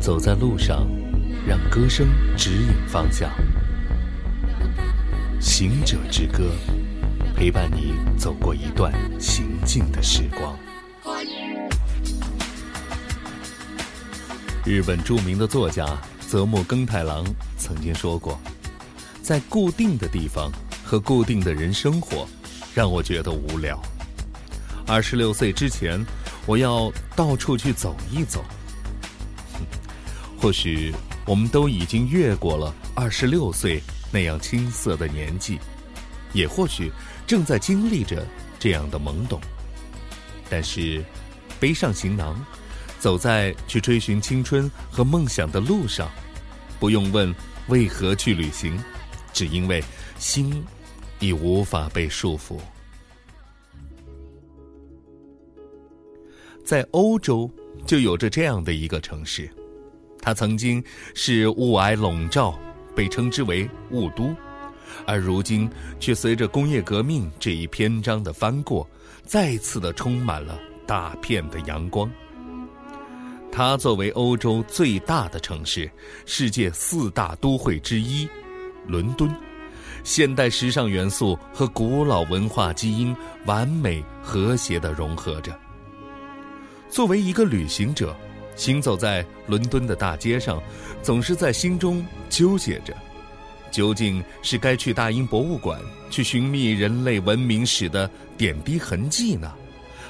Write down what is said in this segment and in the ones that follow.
走在路上，让歌声指引方向。行者之歌，陪伴你走过一段行进的时光。日本著名的作家泽木耕太郎曾经说过：“在固定的地方和固定的人生活，让我觉得无聊。二十六岁之前，我要到处去走一走。或许我们都已经越过了二十六岁。”那样青涩的年纪，也或许正在经历着这样的懵懂。但是，背上行囊，走在去追寻青春和梦想的路上，不用问为何去旅行，只因为心已无法被束缚。在欧洲，就有着这样的一个城市，它曾经是雾霭笼罩。被称之为雾都，而如今却随着工业革命这一篇章的翻过，再次的充满了大片的阳光。它作为欧洲最大的城市，世界四大都会之一，伦敦，现代时尚元素和古老文化基因完美和谐的融合着。作为一个旅行者。行走在伦敦的大街上，总是在心中纠结着：究竟是该去大英博物馆去寻觅人类文明史的点滴痕迹呢，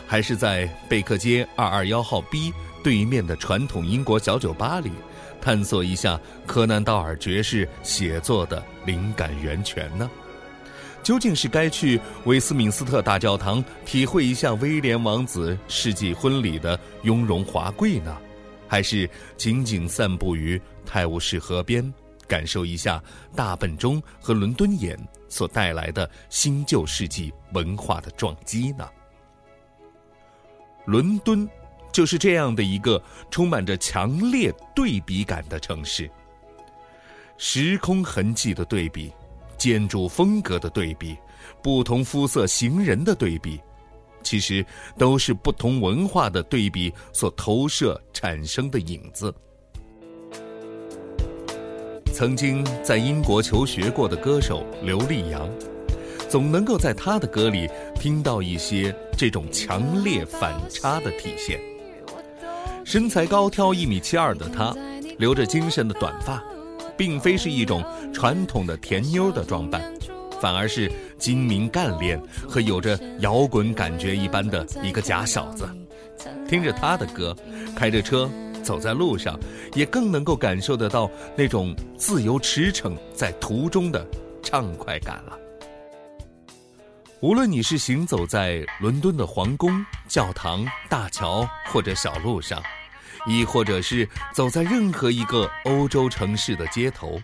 还是在贝克街二二幺号 B 对面的传统英国小酒吧里，探索一下柯南道尔爵士写作的灵感源泉呢？究竟是该去威斯敏斯特大教堂体会一下威廉王子世纪婚礼的雍容华贵呢？还是仅仅散步于泰晤士河边，感受一下大笨钟和伦敦眼所带来的新旧世纪文化的撞击呢？伦敦就是这样的一个充满着强烈对比感的城市，时空痕迹的对比，建筑风格的对比，不同肤色行人的对比。其实都是不同文化的对比所投射产生的影子。曾经在英国求学过的歌手刘力扬，总能够在他的歌里听到一些这种强烈反差的体现。身材高挑一米七二的他，留着精神的短发，并非是一种传统的甜妞的装扮。反而是精明干练和有着摇滚感觉一般的一个假小子，听着他的歌，开着车走在路上，也更能够感受得到那种自由驰骋在途中的畅快感了。无论你是行走在伦敦的皇宫、教堂、大桥或者小路上，亦或者是走在任何一个欧洲城市的街头。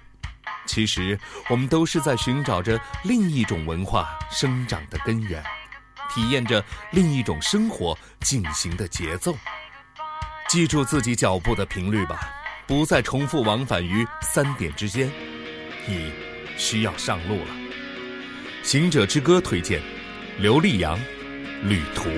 其实，我们都是在寻找着另一种文化生长的根源，体验着另一种生活进行的节奏。记住自己脚步的频率吧，不再重复往返于三点之间。你需要上路了。行者之歌推荐，刘力扬，旅途。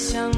paixão